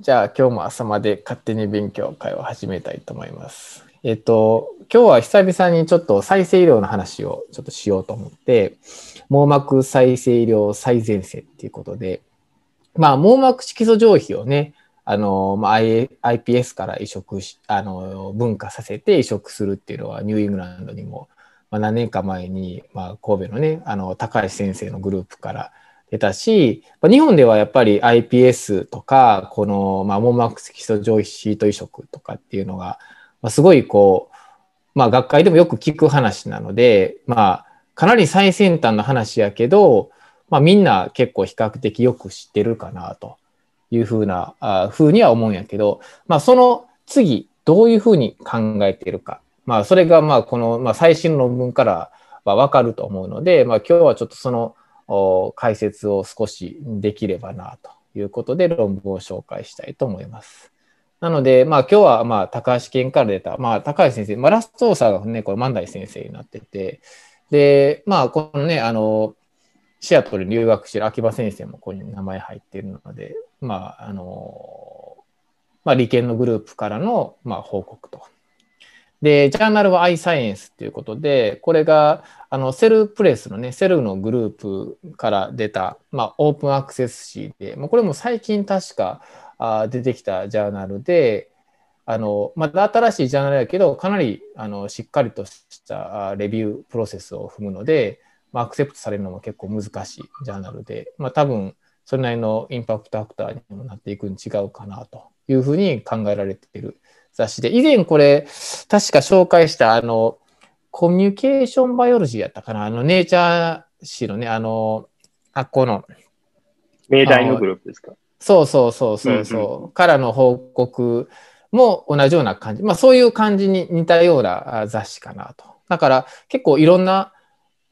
じゃあ今日も朝まで勝手に勉強会を始めたいと思います。えっと、今日は久々にちょっと再生医療の話をちょっとしようと思って、網膜再生医療最前線っていうことで、まあ網膜色素上皮をね、あの、まあ、iPS から移植し、あの、分化させて移植するっていうのはニューイングランドにも、まあ、何年か前に、まあ、神戸のね、あの、高橋先生のグループから出たし、日本ではやっぱり iPS とか、この、まあ、網膜色素上皮シート移植とかっていうのが、まあ、すごいこう、まあ、学会でもよく聞く話なので、まあ、かなり最先端の話やけど、まあ、みんな結構比較的よく知ってるかなというふうな、あふうには思うんやけど、まあ、その次、どういうふうに考えているか。まあ、それが、まあ、この、まあ、最新論文からはわかると思うので、まあ、今日はちょっとその、解説を少しできればなということで論文を紹介したいと思います。なので、まあ今日はまあ高橋県から出た、まあ高橋先生、まあラストオーサーがね、これ万代先生になってて、で、まあこのね、あの、シアトルに留学してる秋葉先生もここに名前入っているので、まああの、まあ理研のグループからのまあ報告と。で、ジャーナルは iScience ということで、これがあのセルプレスのね、セルのグループから出た、まあ、オープンアクセス誌で、まあ、これも最近確かあ出てきたジャーナルで、あのまだ新しいジャーナルだけど、かなりあのしっかりとしたレビュープロセスを踏むので、まあ、アクセプトされるのも結構難しいジャーナルで、まあ、多分それなりのインパクトアクターにもなっていくに違うかなというふうに考えられている雑誌で、以前これ、確か紹介したあの、コミュニケーションバイオロジーやったかな、あの、ネイチャー誌のね、あの、あっこの、命題のグループですか？そうそうそうそうそう、うん。からの報告も同じような感じ。まあそういう感じに似たようなあ雑誌かなと。だから結構いろんな、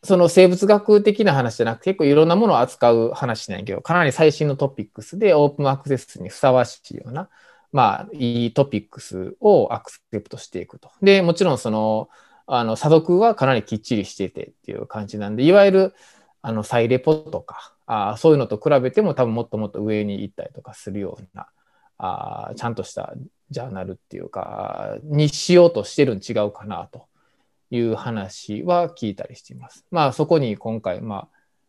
その生物学的な話じゃなくて結構いろんなものを扱う話なんやけど、かなり最新のトピックスでオープンアクセスにふさわしいような、まあいいトピックスをアクセプトしていくと。で、もちろんその、あの、査読はかなりきっちりしててっていう感じなんで、いわゆる、あの、サイレポとか、あそういうのと比べても多分もっともっと上に行ったりとかするような、あちゃんとしたジャーナルっていうか、にしようとしてるん違うかなという話は聞いたりしています。まあそこに今回、ま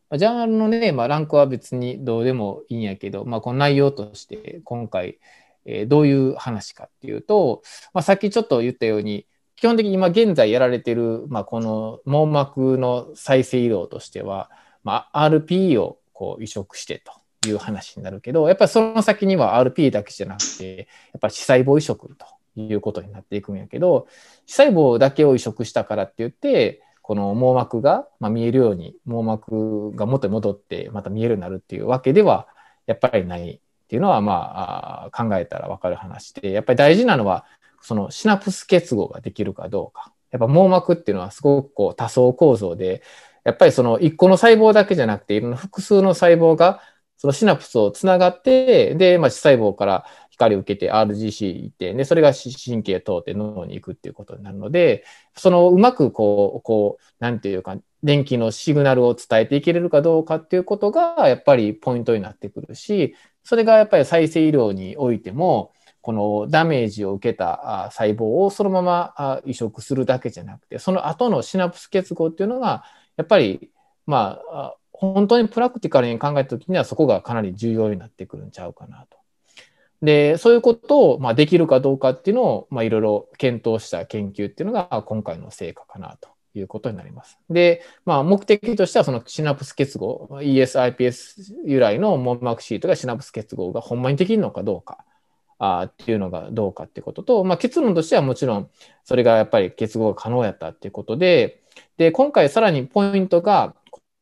あ、ジャーナルのね、まあ、ランクは別にどうでもいいんやけど、まあ、この内容として今回、えーどういう話かっていうと、まあ、さっきちょっと言ったように、基本的に今現在やられてる、まあ、この網膜の再生医療としては、まあ、RP をこう移植してという話になるけど、やっぱりその先には RP だけじゃなくて、やっぱり視細胞移植ということになっていくんやけど、視細胞だけを移植したからって言って、この網膜が、まあ、見えるように、網膜が元に戻ってまた見えるようになるっていうわけでは、やっぱりないっていうのは、まあ、考えたらわかる話で、やっぱり大事なのは、そのシナプス結合ができるかどうか。やっぱ網膜っていうのはすごくこう多層構造で、やっぱりその一個の細胞だけじゃなくて、いろんな複数の細胞がそのシナプスをつながって、で、まあ、視細胞から光を受けて RGC 行って、で、それが神経通って脳に行くっていうことになるので、そのうまくこう、こう、なんていうか、電気のシグナルを伝えていけれるかどうかっていうことが、やっぱりポイントになってくるし、それがやっぱり再生医療においても、このダメージを受けた細胞をそのまま移植するだけじゃなくて、その後のシナプス結合っていうのが、やっぱり、まあ、本当にプラクティカルに考えたときにはそこがかなり重要になってくるんちゃうかなと。で、そういうことを、まあ、できるかどうかっていうのを、まあ、いろいろ検討した研究っていうのが今回の成果かなということになります。で、まあ、目的としてはそのシナプス結合、 ES、iPS 由来の網膜シートがシナプス結合がほんまにできるのかどうか。あっていうのがどうかってことと、まあ、結論としてはもちろんそれがやっぱり結合が可能やったっていうことで、で、今回さらにポイントが、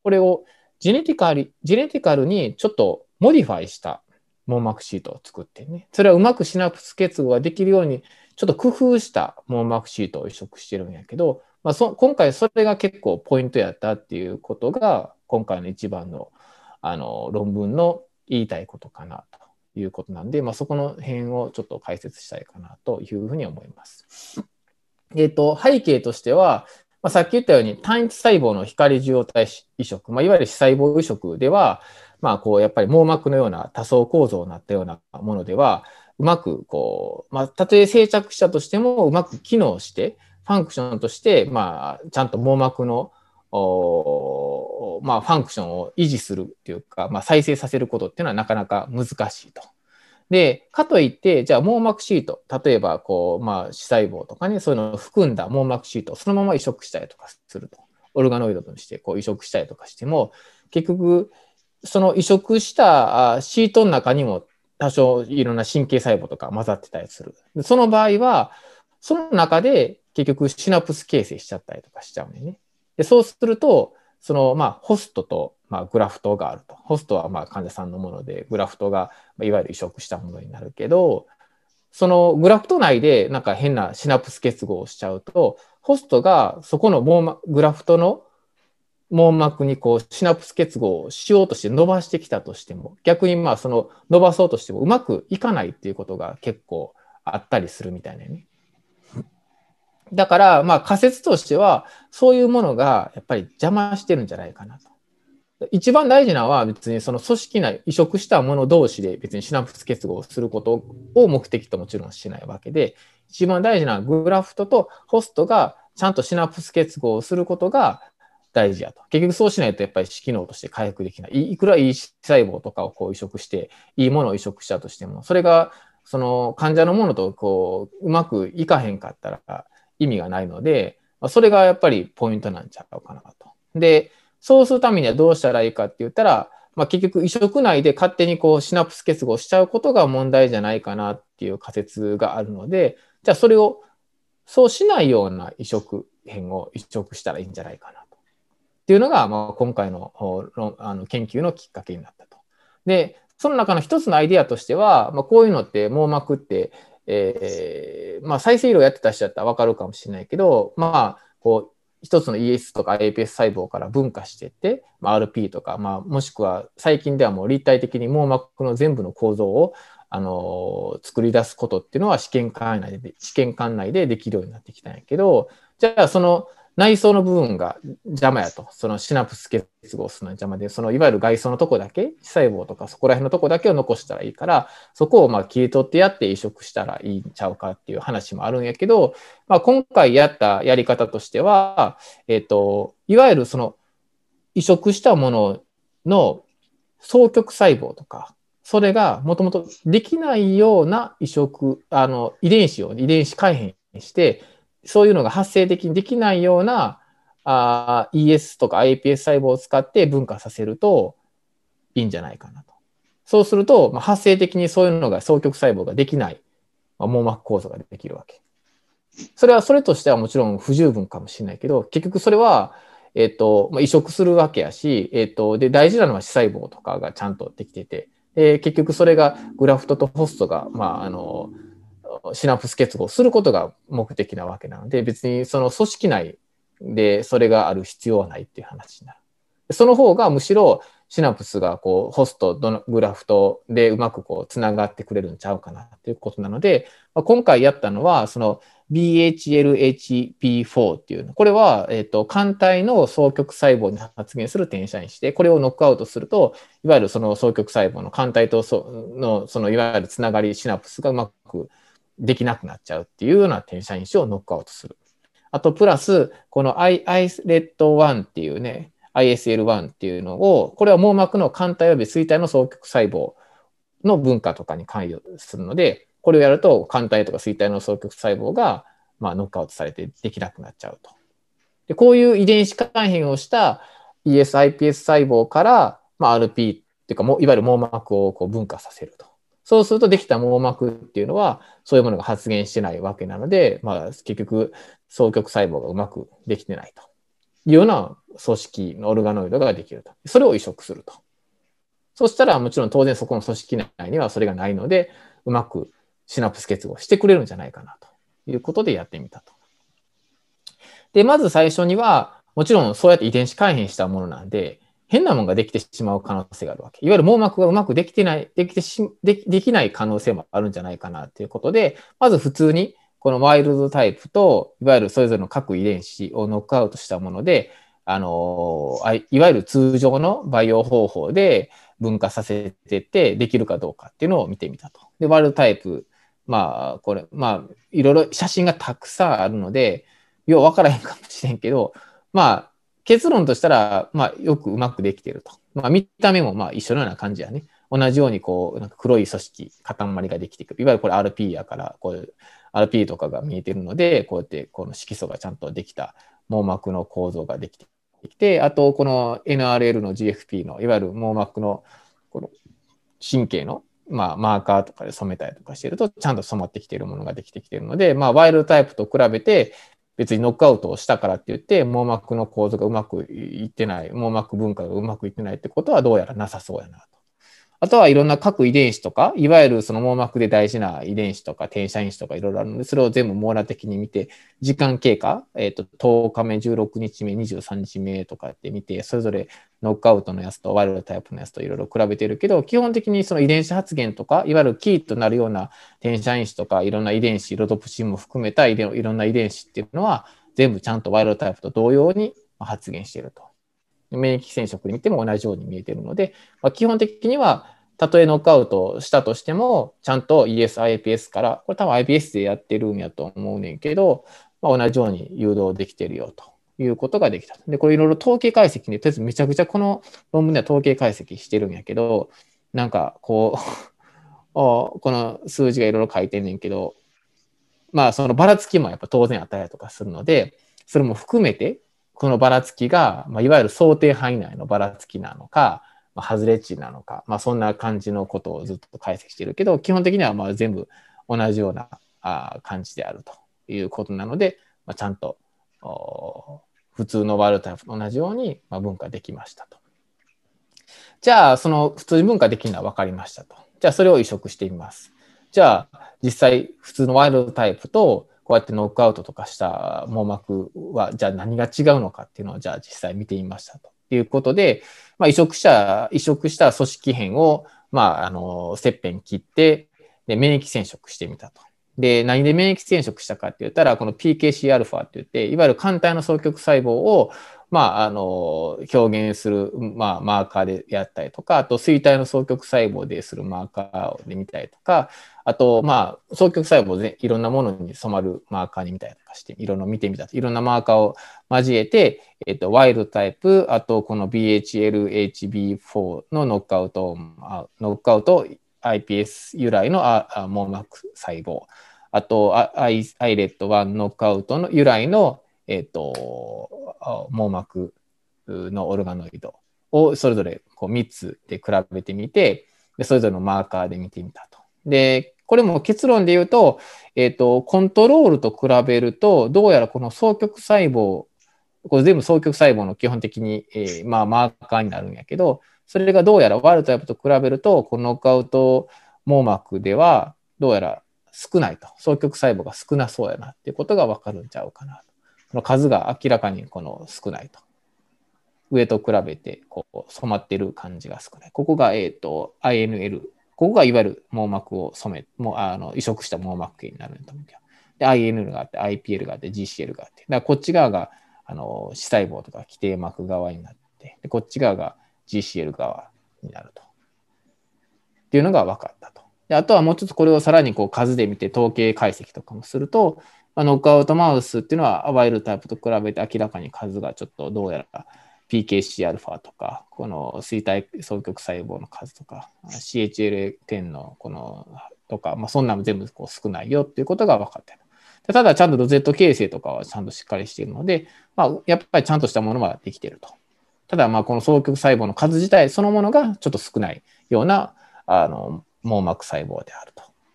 これを genetical、genetical にちょっと modify した網膜シートを作ってね、それはうまくシナプス結合ができるように、ちょっと工夫した網膜シートを移植してるんやけど、まあ、そ今回それが結構ポイントやったっていうことが、今回の一番のあの論文の言いたいことかなということなんで、まあ、そこの辺をちょっと解説したいかなというふうに思います。えっ、と、背景としては、まあ、さっき言ったように単一細胞の光受容体移植、まあ、いわゆる視細胞移植では、まあ、こう、やっぱり網膜のような多層構造になったようなものでは、うまくこう、まあ、たとえ生着したとしてもうまく機能して、ファンクションとして、まあ、ちゃんと網膜の、おまあ、ファンクションを維持するっていうか、まあ、再生させることっていうのはなかなか難しいと。で、かといって、じゃあ網膜シート、例えば、こう、まあ、視細胞とかね、そういうのを含んだ網膜シートをそのまま移植したりとかすると。オルガノイドとしてこう移植したりとかしても、結局、その移植したシートの中にも多少いろんな神経細胞とか混ざってたりする。その場合は、その中で結局シナプス形成しちゃったりとかしちゃうんでね。でそうすると、その、まあ、ホストと、まあ、グラフトがあると。ホストは、まあ、患者さんのもので、グラフトが、いわゆる移植したものになるけど、そのグラフト内でなんか変なシナプス結合をしちゃうと、ホストがそこの網膜グラフトの網膜にこうシナプス結合をしようとして伸ばしてきたとしても、逆にまあその伸ばそうとしてもうまくいかないっていうことが結構あったりするみたいなね。だから、まあ仮説としては、そういうものがやっぱり邪魔してるんじゃないかなと。一番大事なのは別にその組織内、移植したもの同士で別にシナプス結合することを目的ともちろんしないわけで、一番大事なグラフトとホストがちゃんとシナプス結合をすることが大事やと。結局そうしないとやっぱり機能として回復できない。いくらいい細胞とかをこう移植して、いいものを移植したとしても、それがその患者のものとこううまくいかへんかったら意味がないので、それがやっぱりポイントなんちゃうかなと。で、そうするためにはどうしたらいいかって言ったら、まあ、結局移植内で勝手にこうシナプス結合しちゃうことが問題じゃないかなっていう仮説があるので、じゃあそれをそうしないような移植編を移植したらいいんじゃないかなと。っていうのが、まあ、今回のあの研究のきっかけになったと。で、その中の一つのアイデアとしては、まあ、こういうのって網膜って、えー、まあ、再生医療やってた人だったら分かるかもしれないけど、まあ、こう、一つの ES とか APS 細胞から分化していって、まあ、RP とか、まあ、もしくは最近ではもう立体的に網膜の全部の構造を、あの、作り出すことっていうのは試験管内で、試験管内でできるようになってきたんやけど、じゃあその内装の部分が邪魔やと。そのシナプス結合するの邪魔で、そのいわゆる外装のとこだけ、細胞とかそこら辺のとこだけを残したらいいから、そこをまあ切り取ってやって移植したらいいんちゃうかっていう話もあるんやけど、まあ、今回やったやり方としては、えっ、ー、と、いわゆるその移植したものの双極細胞とか、それがもともとできないような移植、あの、遺伝子を遺伝子改変して、そういうのが発生的にできないようなあ ES とか iPS 細胞を使って分化させるといいんじゃないかなと。そうすると、まあ、発生的にそういうのが双極細胞ができない、まあ、網膜構造ができるわけ。それは、それとしてはもちろん不十分かもしれないけど、結局それは、えっ、と、まあ、移植するわけやし、えっ、と、で、大事なのは視細胞とかがちゃんとできてて、で結局それがグラフトとホストが、まあ、あの、シナプス結合することが目的なわけなので、別にその組織内でそれがある必要はないっていう話になる。その方がむしろシナプスがこうホスト、グラフトでうまくこうつながってくれるんちゃうかなっていうことなので、まあ、今回やったのはその BHLHP4 っていうの。これは、えっ、と、肝体の双極細胞に発現する転写因子で、これをノックアウトすると、いわゆるその双極細胞の肝体とその、そのいわゆるつながりシナプスがうまくできなくなっちゃうっていうような転写因子をノックアウトする。あと、プラス、この ISLET1 っていうね、ISL1 っていうのを、これは網膜の肝体及び錐体の双極細胞の分化とかに関与するので、これをやると肝体とか錐体の双極細胞が、まあ、ノックアウトされてできなくなっちゃうと。でこういう遺伝子改変をした ESiPS 細胞から、まあ、RP っていうかも、いわゆる網膜をこう分化させると。そうするとできた網膜っていうのは、そういうものが発現してないわけなので、まあ、結局、双極細胞がうまくできてないというような組織のオルガノイドができると。それを移植すると。そしたら、もちろん当然そこの組織内にはそれがないので、うまくシナプス結合してくれるんじゃないかなということでやってみたと。で、まず最初には、もちろんそうやって遺伝子改変したものなんで、変なものができてしまう可能性があるわけ。いわゆる網膜がうまくできてない、できてし、でできない可能性もあるんじゃないかなということで、まず普通にこのワイルドタイプと、いわゆるそれぞれの各遺伝子をノックアウトしたもので、あの、いわゆる通常の培養方法で、分化させててできるかどうかっていうのを見てみたと。で、ワールドタイプ、まあ、これ、まあ、いろいろ写真がたくさんあるので、よう分からへんかもしれんけど、まあ、結論としたら、まあ、よくうまくできていると。まあ、見た目もまあ一緒のような感じやね。同じようにこう、なんか黒い組織、塊ができてくる。いわゆるこれ RP やから、こういう RP とかが見えてるので、こうやってこの色素がちゃんとできた網膜の構造ができてきて、あとこの NRL の GFP の、いわゆる網膜のこの神経のまあ、マーカーとかで染めたりとかしてると、ちゃんと染まってきているものができてきてるので、まあ、ワイルドタイプと比べて、別にノックアウトをしたからって言って、網膜の構造がうまくいってない、網膜文化がうまくいってないってことはどうやらなさそうやなと。あとはいろんな各遺伝子とか、いわゆるその網膜で大事な遺伝子とか転写因子とかいろいろあるので、それを全部網羅的に見て、時間経過、えっ、ー、と、10日目、16日目、23日目とかって見て、それぞれノックアウトのやつとワイルドタイプのやつといろいろ比べてるけど、基本的にその遺伝子発現とか、いわゆるキーとなるような転写因子とか、いろんな遺伝子、ロトプシンも含めたいろんな遺伝子っていうのは、全部ちゃんとワイルドタイプと同様に発現していると。免疫染色で見ても同じように見えているので、まあ、基本的にはたとえノックアウトしたとしても、ちゃんと ES、IPS から、これ多分 IPS でやってるんやと思うねんけど、まあ、同じように誘導できてるよということができた。で、これいろいろ統計解析ね、とりあえずめちゃくちゃこの論文では統計解析してるんやけど、なんかこう この数字がいろいろ書いてんねんけど、まあそのばらつきもやっぱ当然あったりとかするので、それも含めて、このばらつきが、まあ、いわゆる想定範囲内のばらつきなのか、まあ、外れ値なのか、まあ、そんな感じのことをずっと解析してるけど、基本的にはまあ全部同じようなあ感じであるということなので、まあ、ちゃんと普通のワールドタイプと同じようにまあ分化できましたと。じゃあ、その普通に分化できるのは分かりましたと。じゃあ、それを移植してみます。じゃあ、実際、普通のワイルドタイプと、こうやってノックアウトとかした網膜は、じゃあ何が違うのかっていうのを、じゃあ実際見てみましたと。いうことで、まあ、移植者、移植した組織片を、まあ、あの、切片切って、で、免疫染色してみたと。で、何で免疫染色したかって言ったら、この PKCα って言って、いわゆる肝体の双極細胞を、まあ、あの、表現する、まあ、マーカーでやったりとか、あと、水体の双極細胞でするマーカーで見たりとか、あと、まあ、双極細胞でいろんなものに染まるマーカーに見たりとかして、いろんな見てみたいろんなマーカーを交えて、えっと、ワイルドタイプ、あと、この BHLHB4 のノックアウト、ノックアウト iPS 由来の網膜細胞、あと、アイレット1ノックアウトの由来の、えっと、網膜のオルガノイドをそれぞれこう3つで比べてみて、でそれぞれのマーカーで見てみたと。で、これも結論で言うと、えっ、ー、と、コントロールと比べると、どうやらこの双極細胞、これ全部双極細胞の基本的に、えー、まあ、マーカーになるんやけど、それがどうやらワールドタイプと比べると、このノックアウト網膜では、どうやら少ないと。双極細胞が少なそうやなっていうことがわかるんちゃうかなと。の数が明らかにこの少ないと。上と比べてこう染まってる感じが少ない。ここが、え、ー、と INL ここがいわゆる網膜を染め、もうあの移植した網膜系になるんだと思うけど。で、INL があって、IPL があって、GCL があって。だからこっち側があの視細胞とか基底膜側になって、でこっち側が GCL 側になると。っていうのが分かったと。であとはもうちょっとこれをさらにこう数で見て統計解析とかもすると、まあ、ノックアウトマウスっていうのはワイルタイプと比べて明らかに数がちょっとどうやら PKCα とか、この衰体双極細胞の数とか、CHLA10 のこのとか、まあ、そんなの全部こう少ないよっていうことが分かってる。ただ、ちゃんとロゼット形成とかはちゃんとしっかりしているので、まあ、やっぱりちゃんとしたものはできていると。ただ、まあ、この双極細胞の数自体そのものがちょっと少ないような、あの、網膜細胞である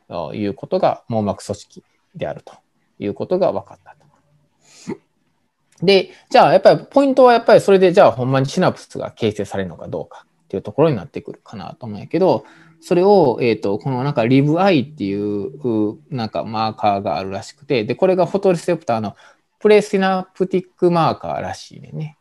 ということが、網膜組織であるということが分かったと。で、じゃあやっぱりポイントはやっぱりそれでじゃあほんまにシナプスが形成されるのかどうかっていうところになってくるかなと思うんやけど、それを、えっ、と、このなんかリブアイっていうなんかマーカーがあるらしくて、で、これがフォトレセプターのプレシナプティックマーカーらしいね。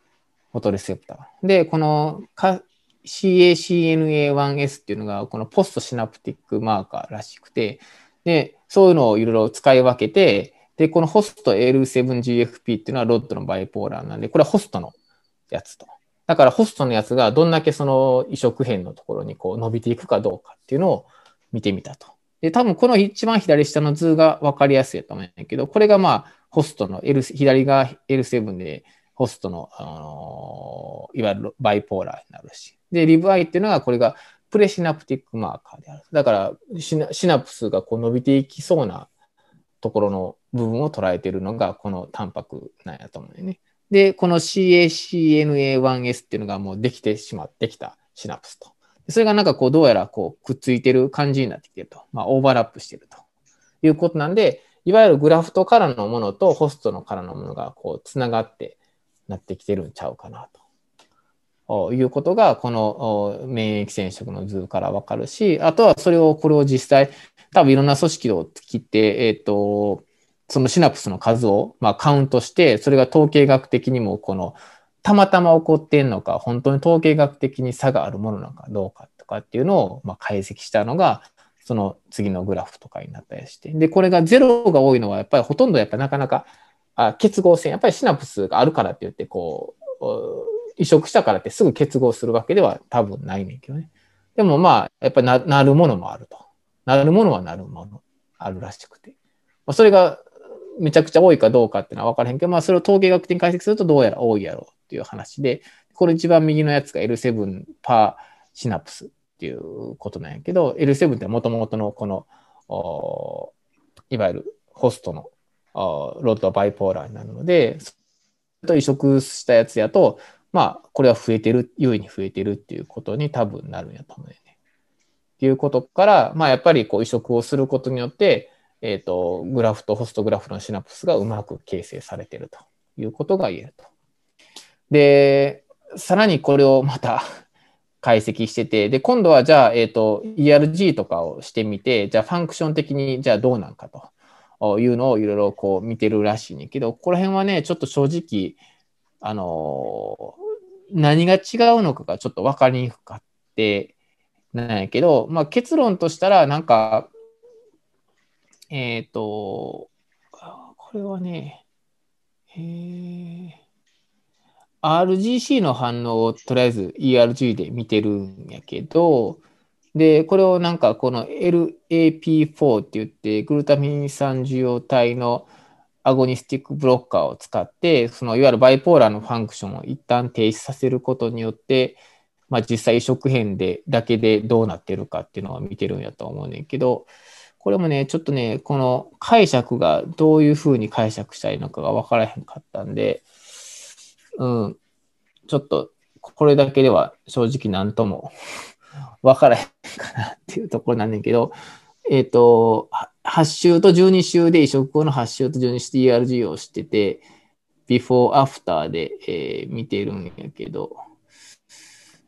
フォトレセプター。で、この CACNA1S っていうのがこのポストシナプティックマーカーらしくて、で、そういうのをいろいろ使い分けて、で、このホスト L7GFP っていうのはロッドのバイポーラーなんで、これはホストのやつと。だからホストのやつがどんだけその移植変のところにこう伸びていくかどうかっていうのを見てみたと。で、多分この一番左下の図が分かりやすいと思うんだけど、これがまあホストの L、左が L7 でホストの、あのいわゆるバイポーラーになるし。で、リブアイっていうのはこれがプレシナプティックマーカーである。だからシナプスがこう伸びていきそうなところの部分を捉えているのがこのタンパクなんやと思うよね。で、この CACNA1S っていうのがもうできてしまってきたシナプスと。それがなんかこうどうやらこうくっついてる感じになってきてると。まあオーバーラップしてるということなんで、いわゆるグラフトからのものとホストのからのものがこうつながってなってきてるんちゃうかなと。いうことが、この免疫染色の図からわかるし、あとはそれを、これを実際、多分いろんな組織を切って、えっ、ー、と、そのシナプスの数を、まあ、カウントして、それが統計学的にも、この、たまたま起こってんのか、本当に統計学的に差があるものなのかどうかとかっていうのを、まあ、解析したのが、その次のグラフとかになったりして。で、これがゼロが多いのは、やっぱりほとんどやっぱりなかなかあ結合線、やっぱりシナプスがあるからって言って、こう、移植したからってすぐ結合するわけでは多分ないねんけどね。でもまあ、やっぱりななるものもあると。なるものはなるもの、あるらしくて。まあ、それがめちゃくちゃ多いかどうかっていうのは分からへんけど、まあ、それを統計学的に解析するとどうやら多いやろうっていう話で、これ一番右のやつが L7 パーシナプスっていうことなんやけど、L7 ってもともとのこの、いわゆるホストのロッドバイポーラーになるので、と移植したやつやと、まあ、これは増えてる、優位に増えてるっていうことに多分なるんやと思うよね。っていうことから、まあ、やっぱりこう移植をすることによって、えっ、ー、と、グラフとホストグラフのシナプスがうまく形成されてるということが言えると。で、さらにこれをまた 解析してて、で、今度はじゃあ、えっ、ー、と、ERG とかをしてみて、じゃあファンクション的にじゃあどうなんかと。いうのをいろいろこう見てるらしいねんけど、ここら辺はね、ちょっと正直、あの、何が違うのかがちょっと分かりにくかってなんやけど、まあ、結論としたら、なんか、えっ、ー、と、これはね、え RGC の反応をとりあえず ERG で見てるんやけど、で、これをなんかこの LAP4 って言って、グルタミン酸受容体のアゴニスティックブロッカーを使って、そのいわゆるバイポーラーのファンクションを一旦停止させることによって、まあ実際移植変でだけでどうなってるかっていうのは見てるんやと思うねんけど、これもね、ちょっとね、この解釈がどういうふうに解釈したいのかが分からへんかったんで、うん、ちょっとこれだけでは正直何とも 分からへんかなっていうところなんだけど、えっ、ー、と、8週と12週で移植後の8週と12週で ERG をしてて、before, after で、えー、見てるんやけど、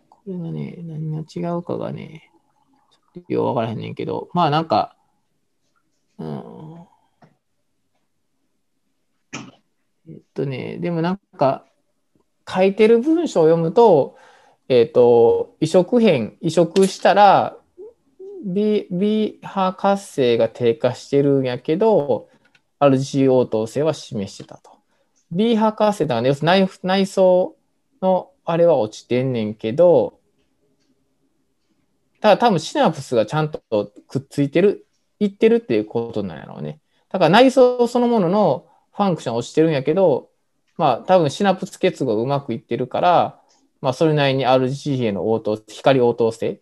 これがね、何が違うかがね、ちょっとよくわからへんねんけど、まあなんか、うん、えっとね、でもなんか、書いてる文章を読むと、えっ、ー、と、移植変、移植したら、B、B 波活性が低下してるんやけど、RG 応答性は示してたと。B 波活性だからね、内内装のあれは落ちてんねんけど、ただ多分シナプスがちゃんとくっついてる、いってるっていうことなんやろうね。だから内装そのもののファンクション落ちてるんやけど、まあ多分シナプス結合うまくいってるから、まあ、それなりに RGC への応答、光応答性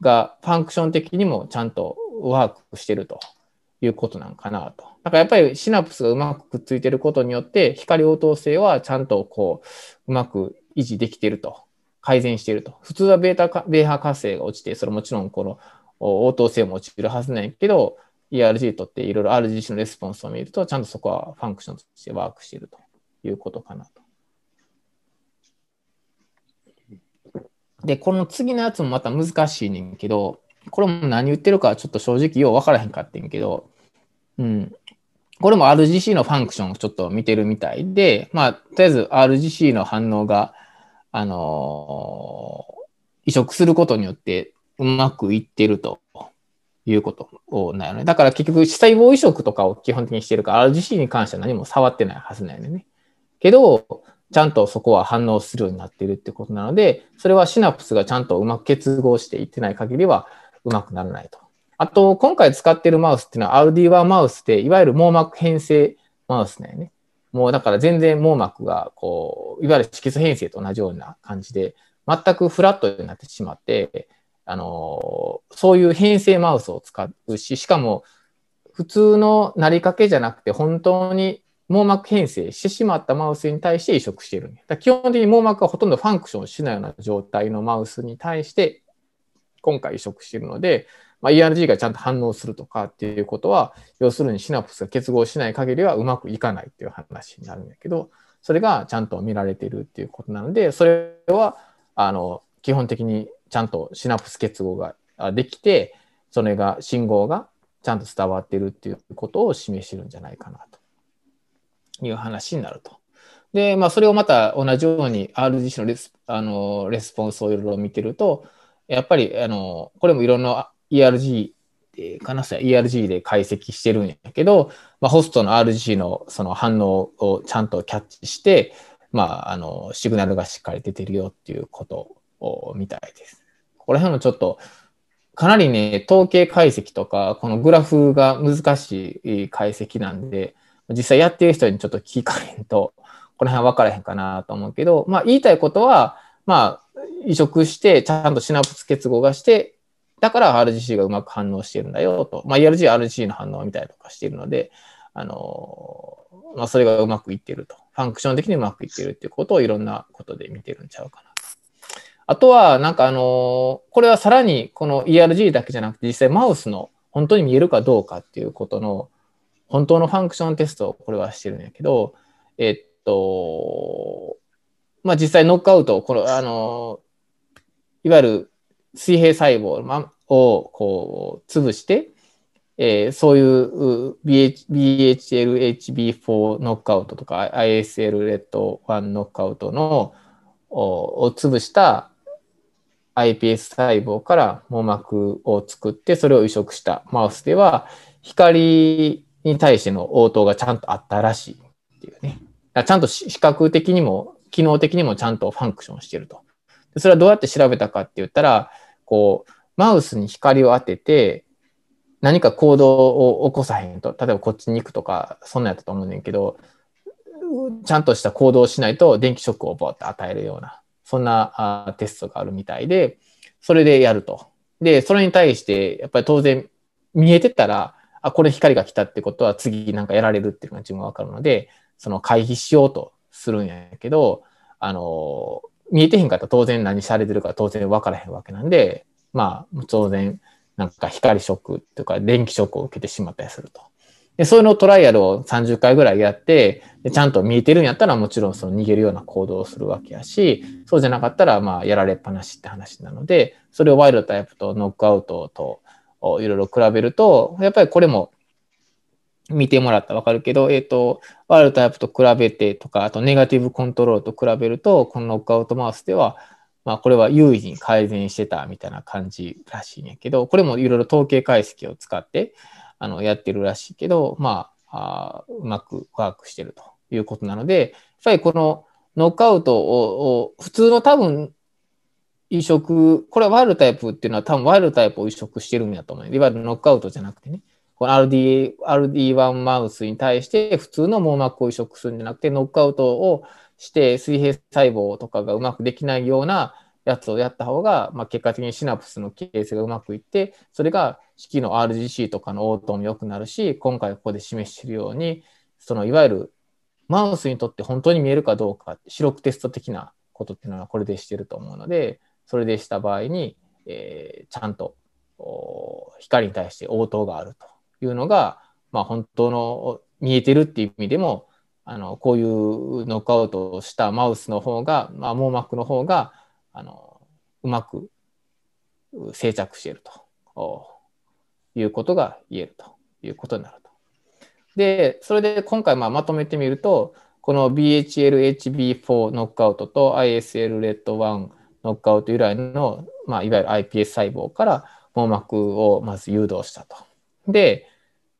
がファンクション的にもちゃんとワークしてるということなんかなと。だからやっぱりシナプスがうまくくっついてることによって、光応答性はちゃんとこう、うまく維持できてると。改善していると。普通はベータ、ベーハ活性が落ちて、それもちろんこの応答性も落ちるはずないけど、ERG とっていろいろ RGC のレスポンスを見ると、ちゃんとそこはファンクションとしてワークしているということかなと。で、この次のやつもまた難しいねんけど、これも何言ってるかちょっと正直よう分からへんかってんけど、うん。これも RGC のファンクションをちょっと見てるみたいで、まあ、とりあえず RGC の反応が、あのー、移植することによってうまくいってるということをなのね。だから結局、死細胞移植とかを基本的にしてるから、RGC に関しては何も触ってないはずなんよね。けど、ちゃんとそこは反応するようになっているってことなので、それはシナプスがちゃんとうまく結合していってない限りはうまくならないと。あと、今回使っているマウスっていうのは RD1 マウスで、いわゆる網膜変性マウスだよね。もうだから全然網膜が、こう、いわゆる色素変性と同じような感じで、全くフラットになってしまって、あの、そういう変性マウスを使うし、しかも、普通のなりかけじゃなくて、本当に網膜変性してしまったマウスに対して移植している。だ基本的に網膜がほとんどファンクションしないような状態のマウスに対して、今回移植しているので、まあ、ERG がちゃんと反応するとかっていうことは、要するにシナプスが結合しない限りはうまくいかないっていう話になるんだけど、それがちゃんと見られているっていうことなので、それは、あの、基本的にちゃんとシナプス結合ができて、それが、信号がちゃんと伝わってるっていうことを示してるんじゃないかなという話になると。で、まあ、それをまた同じように RGC のレスあのレスポンスをいろいろ見てると、やっぱり、あの、これもいろんな ERG で、かな ERG で解析してるんやけど、まあ、ホストの RGC のその反応をちゃんとキャッチして、まあ、あの、シグナルがしっかり出てるよっていうことをみたいです。ここら辺もちょっと、かなりね、統計解析とか、このグラフが難しい解析なんで、実際やってる人にちょっと聞かへんと、この辺は分からへんかなと思うけど、まあ言いたいことは、まあ移植して、ちゃんとシナプス結合がして、だから RGC がうまく反応してるんだよと。まあ ERG は RGC の反応を見たりとかしているので、あの、まあそれがうまくいってると。ファンクション的にうまくいってるっていうことをいろんなことで見てるんちゃうかな。あとは、なんかあの、これはさらにこの ERG だけじゃなくて実際マウスの本当に見えるかどうかっていうことの本当のファンクションテストをこれはしてるんやけど、えっと、まあ実際ノックアウト、この、あの、いわゆる水平細胞をこう潰して、えー、そういう BH BHLHB4 ノックアウトとか ISL レッド1ノックアウトのを潰した iPS 細胞から網膜を作ってそれを移植した。マウスでは光に対しての応答がちゃんとあったらしいっていうね。ちゃんと視覚的にも機能的にもちゃんとファンクションしてると。それはどうやって調べたかって言ったら、こう、マウスに光を当てて、何か行動を起こさへんと、例えばこっちに行くとか、そんなやったと思うねんけど、ちゃんとした行動をしないと電気ショックをボーって与えるような、そんなテストがあるみたいで、それでやると。で、それに対して、やっぱり当然見えてたら、あ、これ光が来たってことは次なんかやられるっていうのが自分はわかるので、その回避しようとするんやけど、あの、見えてへんかったら当然何されてるか当然分からへんわけなんで、まあ、当然、なんか光ショックとか電気ショックを受けてしまったりすると。で、そういうのをトライアルを30回ぐらいやって、ちゃんと見えてるんやったらもちろんその逃げるような行動をするわけやし、そうじゃなかったらまあやられっぱなしって話なので、それをワイルドタイプとノックアウトといろいろ比べると、やっぱりこれも見てもらったらわかるけど、えっ、ー、と、ワイルドタイプと比べてとか、あとネガティブコントロールと比べると、このノックアウトマウスでは、まあ、これは有意義に改善してたみたいな感じらしいんやけど、これもいろいろ統計解析を使って、あの、やってるらしいけど、まあ、あうまくワークしてるということなので、やっぱりこのノックアウトを、普通の多分、移植、これはワイルドタイプっていうのは多分ワイルドタイプを移植してるんやと思う。いわゆるノックアウトじゃなくてね。この RD、RD1 マウスに対して普通の網膜を移植するんじゃなくて、ノックアウトをして水平細胞とかがうまくできないようなやつをやった方が、まあ、結果的にシナプスの形成がうまくいって、それが式の RGC とかの応答も良くなるし、今回ここで示しているように、そのいわゆるマウスにとって本当に見えるかどうか、白くテスト的なことっていうのはこれでしてると思うので、それでした場合に、えー、ちゃんと光に対して応答があるというのが、まあ、本当の見えてるっていう意味でも、あのこういうノックアウトをしたマウスの方が、まあ、網膜の方があのうまく定着しているということが言えるということになると。で、それで今回まあまとめてみると、この BHLHB4 ノックアウトと ISL レッド1ノックアウト由来の、まあ、いわゆる iPS 細胞から網膜をまず誘導したと。で、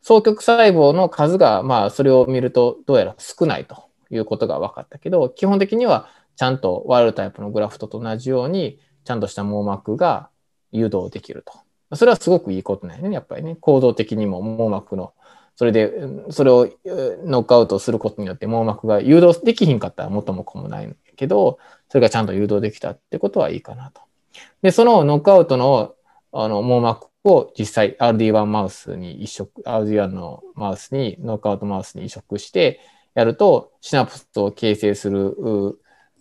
双極細胞の数が、まあ、それを見るとどうやら少ないということが分かったけど、基本的にはちゃんとワイルドタイプのグラフトと同じように、ちゃんとした網膜が誘導できると。それはすごくいいことなんよね、やっぱりね。構造的にも網膜の、それで、それをノックアウトすることによって網膜が誘導できひんかったら元も子もないけど、それがちゃんと誘導できたってことはいいかなと。で、そのノックアウトのあの網膜を実際 RD1 マウスに移植、RD1 のマウスに、ノックアウトマウスに移植してやると、シナプスを形成する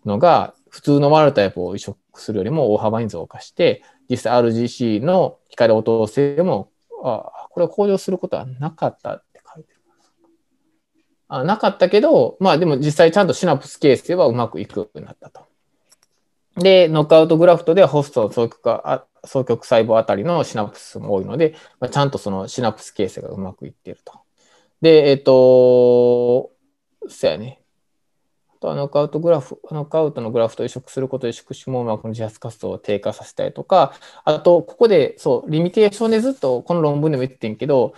のが、普通のワールタイプを移植するよりも大幅に増加して、実際 RGC の光応答性も、あ、これを向上することはなかった。あなかったけど、まあでも実際ちゃんとシナプス形成はうまくいくようになったと。で、ノックアウトグラフトではホストの双極が双極細胞あたりのシナプスも多いので、まあ、ちゃんとそのシナプス形成がうまくいっていると。で、えっ、ー、と、そうやね。あとはノックアウトグラフ、ノックアウトのグラフと移植することで宿主網膜の自発活動を低下させたりとか、あと、ここで、そう、リミテーションでずっとこの論文でも言ってんけど、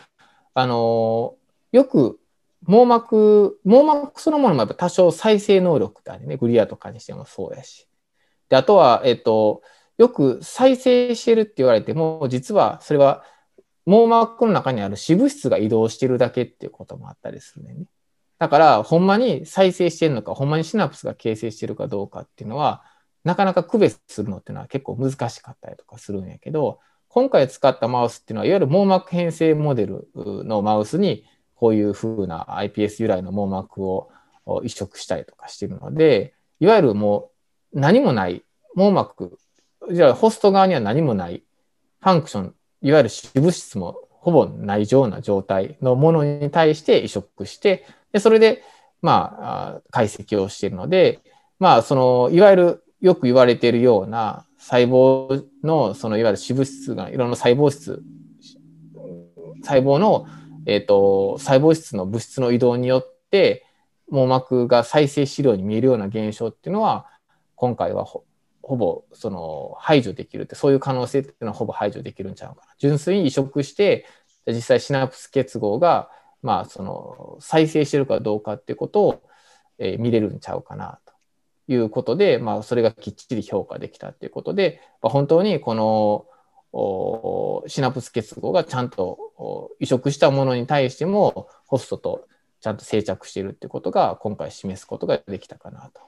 あの、よく網膜、網膜そのものもやっぱ多少再生能力ってあるね。グリアとかにしてもそうやし。で、あとは、えっ、と、よく再生してるって言われても、実はそれは網膜の中にある脂物質が移動してるだけっていうこともあったりするね。だから、ほんまに再生してるのか、ほんまにシナプスが形成してるかどうかっていうのは、なかなか区別するのっていうのは結構難しかったりとかするんやけど、今回使ったマウスっていうのは、いわゆる網膜変性モデルのマウスに、こういう風な iPS 由来の網膜を移植したりとかしているので、いわゆるもう何もない網膜じゃあホスト側には何もないファンクション、いわゆる脂物質もほぼないような状態のものに対して移植して、でそれで、まあ、解析をしているので、まあ、その、いわゆるよく言われているような細胞の、その、いわゆる脂物質が、いろんな細胞質、細胞の、えっ、ー、と、細胞質の物質の移動によって、網膜が再生資料に見えるような現象っていうのは、今回はほぼその排除できるって、そういう可能性っていうのはほぼ排除できるんちゃうかな。純粋に移植して、実際シナプス結合が、まあ、その再生してるかどうかっていうことを、えー、見れるんちゃうかなということで、まあ、それがきっちり評価できたっていうことで、まあ、本当にこのシナプス結合がちゃんと移植したものに対してもホストとちゃんと定着しているっていうことが今回示すことができたかなと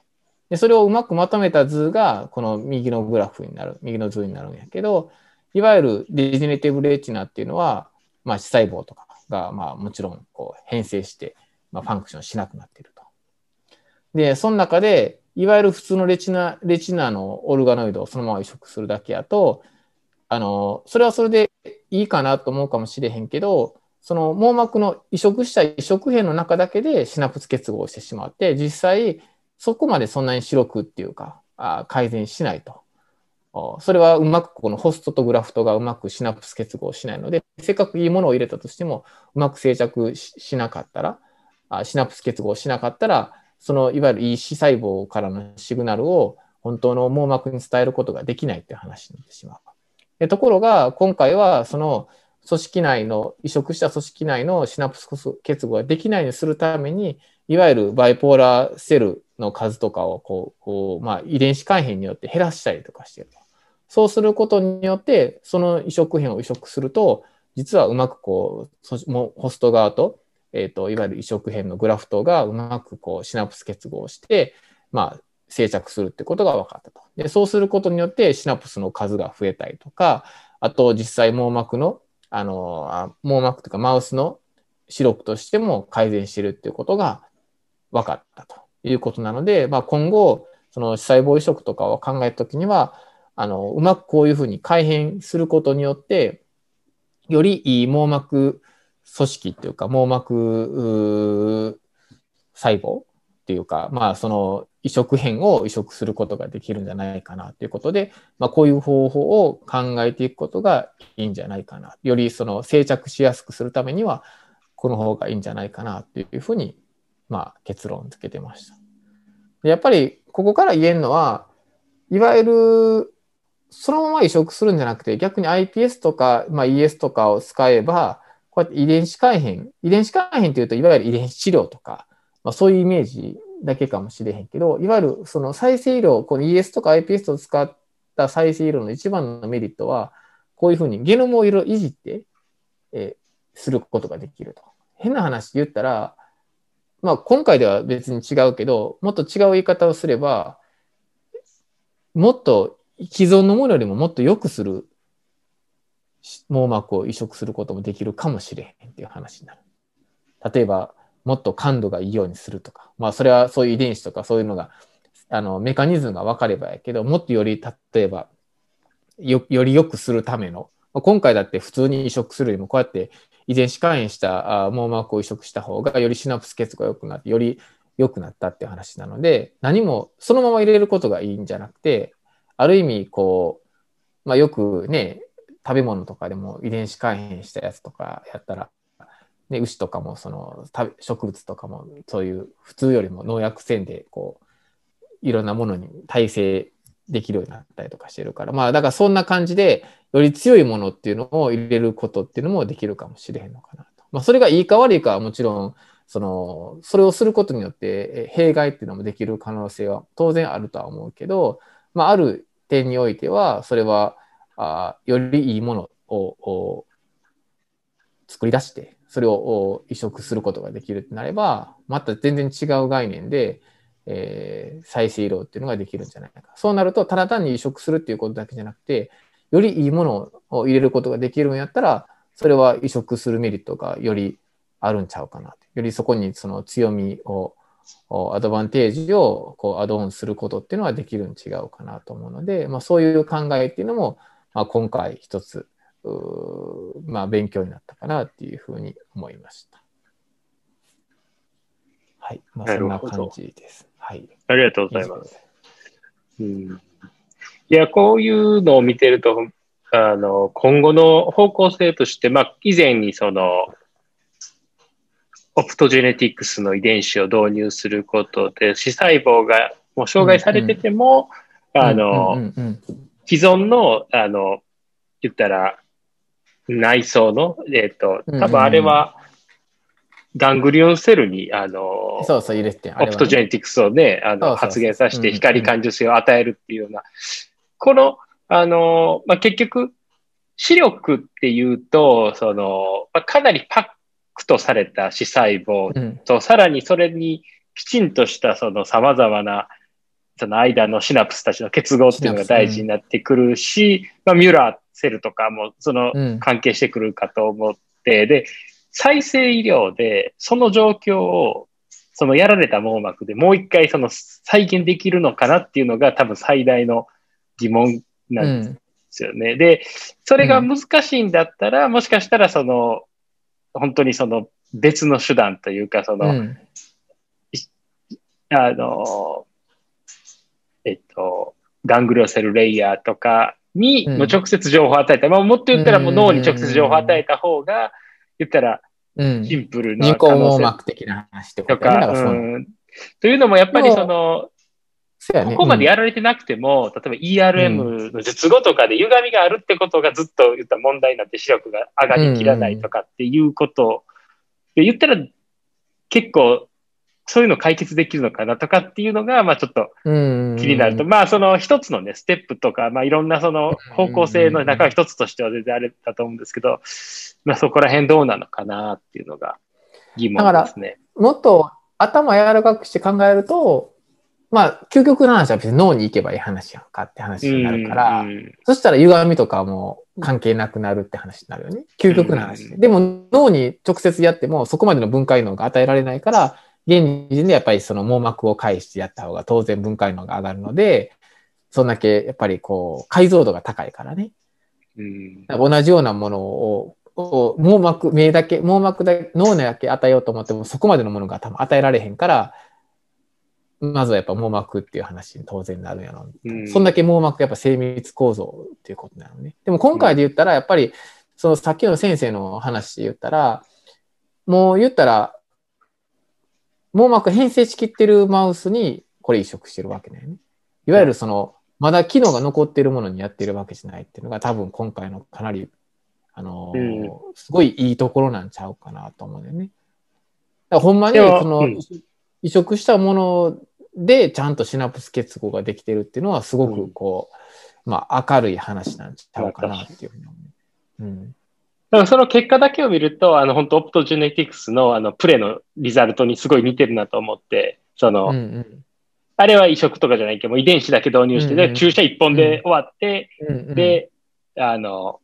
で、それをうまくまとめた図が、この右のグラフになる、右の図になるんやけど、いわゆるデジネティブレチナっていうのは、まあ、視細胞とかが、まあ、もちろん、こう、変性して、まあ、ファンクションしなくなっていると。で、その中で、いわゆる普通のレチナ、レチナのオルガノイドをそのまま移植するだけやと、あの、それはそれでいいかなと思うかもしれへんけど、その網膜の移植した移植片の中だけでシナプス結合してしまって、実際、そこまでそんなに白くっていうか、あ改善しないと。それはうまくこのホストとグラフトがうまくシナプス結合しないので、せっかくいいものを入れたとしても、うまく定着しなかったら、あシナプス結合しなかったら、そのいわゆるいい視細胞からのシグナルを本当の網膜に伝えることができないっていう話になってしまう。でところが、今回はその組織内の、移植した組織内のシナプス結合ができないようにするために、いわゆるバイポーラーセルの数とかをこう、こうまあ、遺伝子改変によって減らしたりとかしてると。そうすることによって、その移植片を移植すると、実はうまくこう、もうホスト側と、えっ、ー、と、いわゆる移植片のグラフトがうまくこう、シナプス結合して、まあ、生着するってことが分かったと。で、そうすることによってシナプスの数が増えたりとか、あと実際網膜の、あの、網膜というかマウスの視力としても改善してるっていうことが分かったということなので、まあ、今後、その細胞移植とかを考えたときには、あの、うまくこういうふうに改変することによって、よりいい網膜組織っていうか、網膜細胞っていうか、まあ、その移植片を移植することができるんじゃないかなということで、まあ、こういう方法を考えていくことがいいんじゃないかな。よりその定着しやすくするためには、この方がいいんじゃないかなというふうにまあ、結論付けてました。でやっぱり、ここから言えるのは、いわゆる、そのまま移植するんじゃなくて、逆に iPS とか、まあ、ES とかを使えば、こうやって遺伝子改変、遺伝子改変というと、いわゆる遺伝子治療とか、まあ、そういうイメージだけかもしれへんけど、いわゆるその再生医療、この ES とか iPS を使った再生医療の一番のメリットは、こういうふうにゲノムをいろいろいじって、えー、することができると。変な話言ったら、まあ今回では別に違うけど、もっと違う言い方をすれば、もっと既存のものよりももっと良くする網膜を移植することもできるかもしれへんっていう話になる。例えば、もっと感度がいいようにするとか、まあそれはそういう遺伝子とかそういうのが、あの、メカニズムが分かればやけど、もっとより、例えば、よ、より良くするための、今回だって普通に移植するよりも、こうやって遺伝子肝炎した網膜を移植した方が、よりシナプス結合が良くなって、より良くなったって話なので、何もそのまま入れることがいいんじゃなくて、ある意味、こう、まあよくね、食べ物とかでも遺伝子改変したやつとかやったら、ね、牛とかもその植物とかもそういう普通よりも農薬線でこういろんなものに耐性できるようになったりとかしてるからまあだからそんな感じでより強いものっていうのを入れることっていうのもできるかもしれへんのかなと。まあそれがいいか悪いかはもちろんそのそれをすることによって弊害っていうのもできる可能性は当然あるとは思うけど、まあ、ある点においてはそれはあよりいいものを作り出して、それを移植することができるってなれば、また全然違う概念で、えー、再生医療っていうのができるんじゃないか。そうなると、ただ単に移植するっていうことだけじゃなくて、よりいいものを入れることができるんやったら、それは移植するメリットがよりあるんちゃうかな。よりそこにその強みを、アドバンテージをこうアドオンすることっていうのはできるに違うかなと思うので、まあ、そういう考えっていうのも、まあ、今回一つ、まあ、勉強になったかなっていうふうに思いました。はい。まあ、そんな感じです。はい。ありがとうございます。うん、いや、こういうのを見てると、あの、今後の方向性として、まあ、以前にその、オプトジェネティクスの遺伝子を導入することで、視細胞がもう障害されてても、うんうん、あの、うんうんうん既存の、あの、言ったら、内装の、えっ、ー、と、多分あれは、ガングリオンセルに、あの、そうそう入れて、オプトジェネティクスをね、あの、発現させて光感受性を与えるっていうような、この、あの、まあ、結局、視力っていうと、その、まあ、かなりパックとされた視細胞と、うん、さらにそれにきちんとしたその様々な、その間のシナプスたちの結合っていうのが大事になってくるし、まあ、ミュラーセルとかもその関係してくるかと思って、うん、で、再生医療でその状況をそのやられた網膜でもう一回その再現できるのかなっていうのが多分最大の疑問なんですよね。うん、で、それが難しいんだったら、うん、もしかしたらその、本当にその別の手段というか、その、あの、えっと、ガングリオセルレイヤーとかに、もう直接情報を与えた。まあ、もっと言ったらもう脳に直接情報を与えた方が、言ったら、シンプルな人工網膜的な話とか。とか、うん。というのも、やっぱりその、ここまでやられてなくても、例えば ERM の術後とかで歪みがあるってことがずっと言った問題になって視力が上がりきらないとかっていうことで言ったら結構そういうの解決できるのかなとかっていうのが、まあちょっと気になると。まあその一つのね、ステップとか、まあいろんなその方向性の中一つとしては全然あれだと思うんですけど、まあそこら辺どうなのかなっていうのが疑問ですね。もっと頭柔らかくして考えると、まあ究極の話は別に脳に行けばいい話やんかって話になるから、そしたら歪みとかも関係なくなるって話になるよね。究極の話。でも脳に直接やってもそこまでの分解能が与えられないから、現時点でやっぱりその網膜を介してやった方が当然分解能が上がるので、そんだけやっぱりこう解像度が高いからね。うん、同じようなものをを網膜、目だけ、網膜だけ、脳だけ与えようと思ってもそこまでのものが多分与えられへんから、まずはやっぱ網膜っていう話に当然なるやろ。うん、そんだけ網膜やっぱ精密構造っていうことなのね。でも今回で言ったらやっぱり、そのさっきの先生の話で言ったら、もう言ったら網膜変性しきってるマウスにこれ移植してるわけだよね。いわゆるその、まだ機能が残っているものにやってるわけじゃないっていうのが多分今回のかなり、あのーすごいいいところなんちゃうかなと思うんだよね。だからほんまに、その、移移植したものでちゃんとシナプス結合ができてるっていうのはすごくこう、まあ明るい話なんちゃうかなっていうふうに思う。うん。だからその結果だけを見ると、あの、本当オプトジェネティクスのあの、プレのリザルトにすごい似てるなと思って、その、うんうん。あれは移植とかじゃないけど、もう遺伝子だけ導入して、うんうん。で、注射一本で終わって、うんうん、で、あの、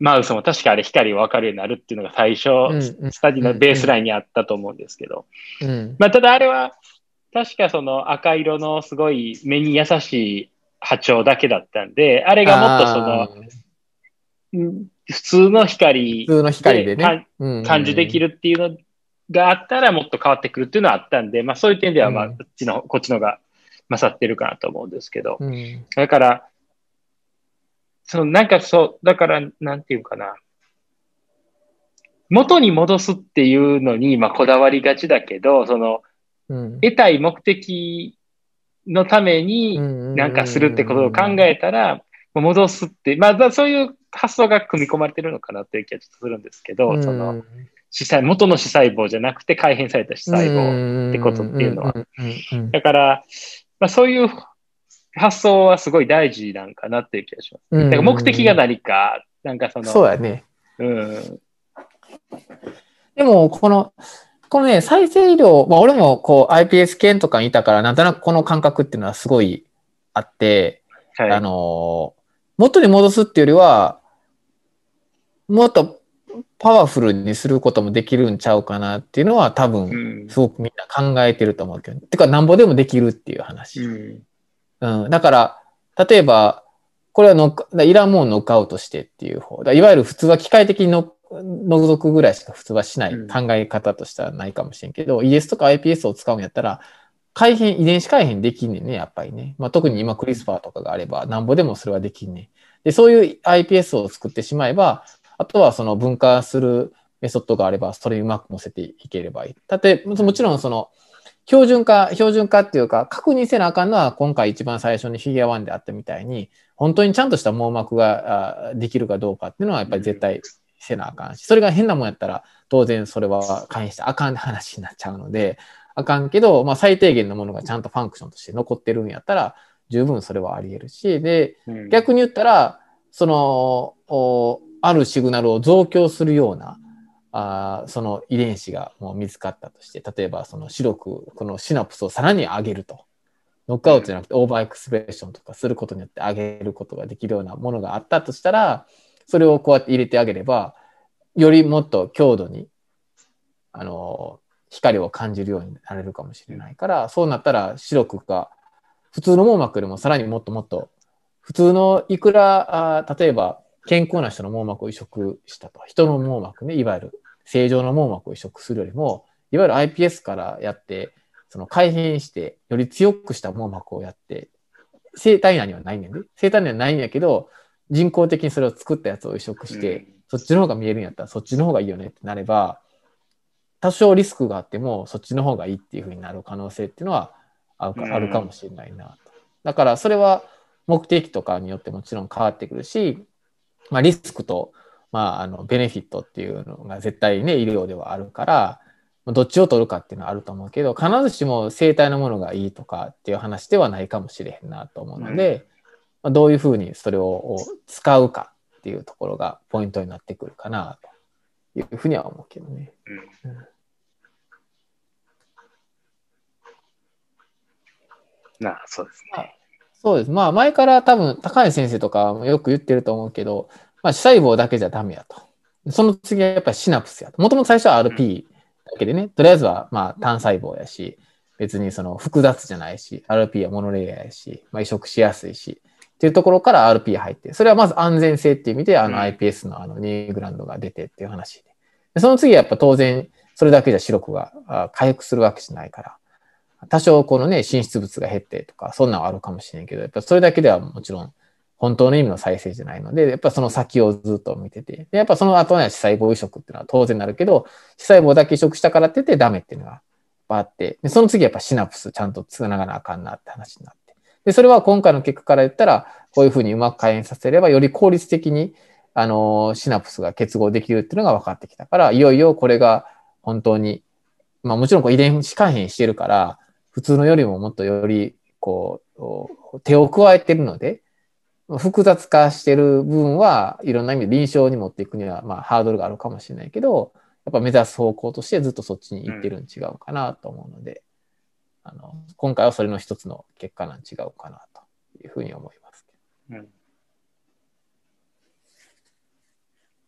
マウスも確かあれ光が分かるようになるっていうのが最初、スタディのベースラインにあったと思うんですけど、うん、まあ、ただあれは、確かその赤色のすごい目に優しい波長だけだったんで、あれがもっとその普通の光普通の光でかね、うんうん。感じできるっていうのがあったらもっと変わってくるっていうのはあったんで、まあそういう点ではまあうん。こっちの、こっちのが勝ってるかなと思うんですけど、うん。だから、そのなんかそう、だからなんていうかな、元に戻すっていうのにまあこだわりがちだけど、そのうん。得たい目的のためになんかするってことを考えたら、戻すって、まあだそういう発想が組み込まれてるのかなっていう気がちょっとするんですけど、その、視細元の視細胞じゃなくて改変された視細胞。ってことっていうのはだから、まあ、そういう発想はすごい大事なんかなっていう気がします。うんだから目的が何か、なんかその、そうやね。うん、でも、この、このね、再生医療、まあ、俺もこう iPS 系とかにいたから、なんとなくこの感覚っていうのはすごいあって、はい。あのー元に戻すっていうよりは、もっとパワフルにすることもできるんちゃうかなっていうのは多う分、んすごくみんな考えてると思うけど、てかなんぼでもできるっていう話。うんうん、だから、例えば、これはノック、だいらんもんノックアウトしてっていう方。だいわゆる普通は機械的にの除くぐらいしか普通はしないうん考え方としてはないかもしれんけど、ES とか iPS を使うんやったら、改変、遺伝子改変できんねんね、やっぱりね。まあ、特に今クリスパーとかがあれば、なんぼでもそれはできんねん。で、そういう iPS を作ってしまえば、あとはその分化するメソッドがあれば、それにうまく乗せていければいい。だって、ももちろんその、標準化、標準化っていうか、確認せなあかんのは、今回一番最初にフィギュア1であったみたいに、本当にちゃんとした網膜があできるかどうかっていうのは、やっぱり絶対せなあかんし、それが変なもんやったら、当然それは会員してあかん話になっちゃうので、あかんけど、まあ最低限のものがちゃんとファンクションとして残ってるんやったら、十分それはあり得るし、で、うん逆に言ったら、その、おあるシグナルを増強するような、あその遺伝子がもう見つかったとして、例えばその白くこのシナプスをさらに上げると。ノックアウトじゃなくてオーバーエクスプレッションとかすることによって上げることができるようなものがあったとしたら、それをこうやって入れてあげれば、よりもっと強度に、あの、光を感じるようになれるかもしれないから、そうなったら白くが、普通の網膜よりもさらにもっともっと、普通のいくら、あ例えば健康な人の網膜を移植したと、人の網膜ね、いわゆる正常の網膜を移植するよりも、いわゆる iPS からやって、その改変して、より強くした網膜をやって、生体内にはないねんで。生体内にはないんやけど、人工的にそれを作ったやつを移植して、うんそっちの方が見えるんやったらそっちの方がいいよねってなれば、多少リスクがあってもそっちの方がいいっていうふうになる可能性っていうのはあるか,、うんあるかもしれないなと。だからそれは目的とかによってもちろん変わってくるし、まあ、リスクと、まあ、あのベネフィットっていうのが絶対ね医療ではあるから、まあどっちを取るかっていうのはあると思うけど必ずしも生体のものがいいとかっていう話ではないかもしれへんなと思うので、まあ、どういうふうにそれを使うかっていうところがポイントになってくるかなというふうには思うけどね。うんなあ、そうですね。そうです。まあ前から多分高橋先生とかもよく言ってると思うけど、まあ主細胞だけじゃダメやと。その次はやっぱりシナプスやと。もともと最初は RP だけでね、とりあえずはまあ単細胞やし、別にその複雑じゃないし、RP はモノレイヤーやし、まあ、移植しやすいし、っていうところから RP 入って、それはまず安全性っていう意味で、あのうん iPS のあのニグランドが出てっていう話で。でその次はやっぱ当然、それだけじゃ視力があ回復するわけじゃないから、多少このね、進出物が減ってとか、そんなんはあるかもしれんけど、やっぱそれだけではもちろん本当の意味の再生じゃないので、やっぱその先をずっと見てて、でやっぱその後には視細胞移植っていうのは当然なるけど、視細胞だけ移植したからって言ってダメっていうのがあって、でその次やっぱシナプスちゃんとつながなあかんなって話になって。で、それは今回の結果から言ったら、こういうふうにうまく改変させれば、より効率的に、あの、シナプスが結合できるっていうのが分かってきたから、いよいよこれが本当に、まあもちろんこう遺伝子改変してるから、普通のよりももっとより、こう、手を加えてるので、複雑化してる分はいろんな意味で臨床に持っていくには、まあハードルがあるかもしれないけど、やっぱ目指す方向としてずっとそっちに行ってるん違うかなと思うので、うん、あの今回はそれの一つの結果なん違うかなというふうに思います。うん